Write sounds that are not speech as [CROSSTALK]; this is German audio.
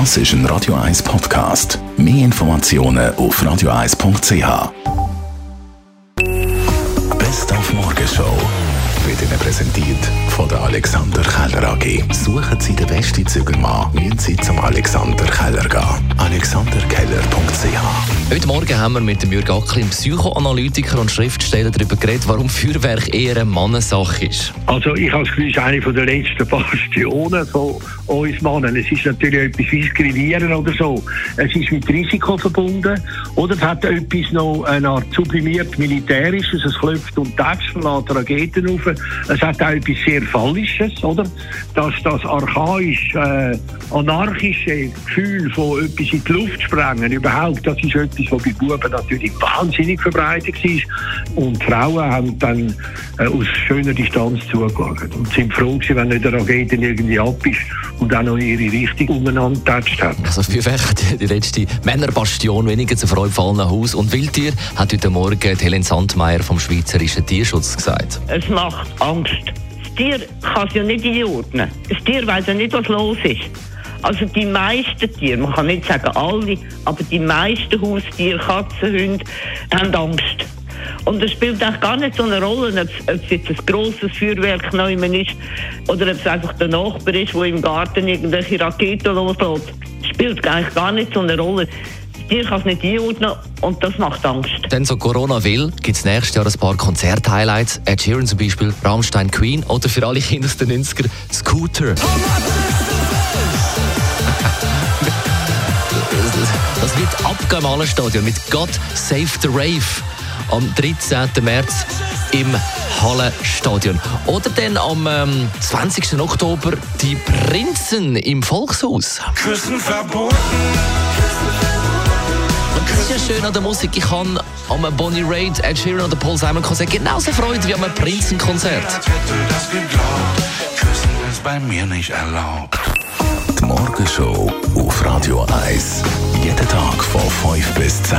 Das ist ein Radio 1 Podcast. Mehr Informationen auf radio1.ch. Best auf Morgenshow wird Ihnen präsentiert von der Alexander Keller AG. Suchen Sie den besten Zügelmann, müssen Sie zum Alexander Keller gehen. alexanderkeller.ch Heute Morgen haben wir mit dem Jürgen Acklin, Psychoanalytiker und Schriftsteller, darüber geredet, warum Feuerwerk eher eine Mannensache ist. Also ich habe das Gefühl, es ist eine von der letzten Bastionen von uns Männern. Es ist natürlich etwas wie Skrinieren oder so. Es ist mit Risiko verbunden. Oder es hat etwas noch eine Art sublimiert Militärisches. Es klopft und tätscht, verlässt Raketen auf. Es hat auch etwas sehr Fallisches, oder? Dass das archaisch, äh, anarchische Gefühl von etwas in die Luft sprengen, überhaupt, das ist etwas, was bei Buben natürlich wahnsinnig verbreitet war. Und Frauen haben dann äh, aus schöner Distanz zugeschaut und sind froh gewesen, wenn nicht eine Rakete irgendwie ab ist und auch noch ihre Richtung umeinander getatscht hat. Also Feuerwerk, die, die letzte Männerbastion, weniger zu Freude fallen Haus. Und Wildtier hat heute Morgen die Helen Sandmeier vom Schweizerischen Tierschutz gesagt. Es macht Angst. Das Tier kann es ja nicht einordnen. Das Tier weiß ja nicht, was los ist. Also die meisten Tiere, man kann nicht sagen alle, aber die meisten Haustiere, Katzen, Hunde, haben Angst. Und es spielt eigentlich gar nicht so eine Rolle, ob es, jetzt ein grosses Feuerwerk neu ist oder ob es einfach der Nachbar ist, der im Garten irgendwelche Raketen loslässt. Spielt eigentlich gar nicht so eine Rolle. Tier kann es nicht einordnen und das macht Angst. Denn so Corona will, gibt es nächstes Jahr ein paar Konzert-Highlights. Ed Sheeran zum Beispiel, Rammstein Queen oder für alle Kinder aus den 90er Scooter. [LAUGHS] Das wird abgehen im Hallenstadion mit God Save the Rave am 13. März im Hallenstadion. Oder dann am ähm, 20. Oktober die Prinzen im Volkshaus. Küssen verboten. Und das ist ja schön an der Musik. Ich kann am Bonnie Raitt, Ed Sheeran oder Paul Simon Konzert genauso Freude wie am Prinzenkonzert. Küssen ist bei mir nicht erlaubt. Die Morgenshow auf Radio 1. Jeden Tag von 5 bis 10.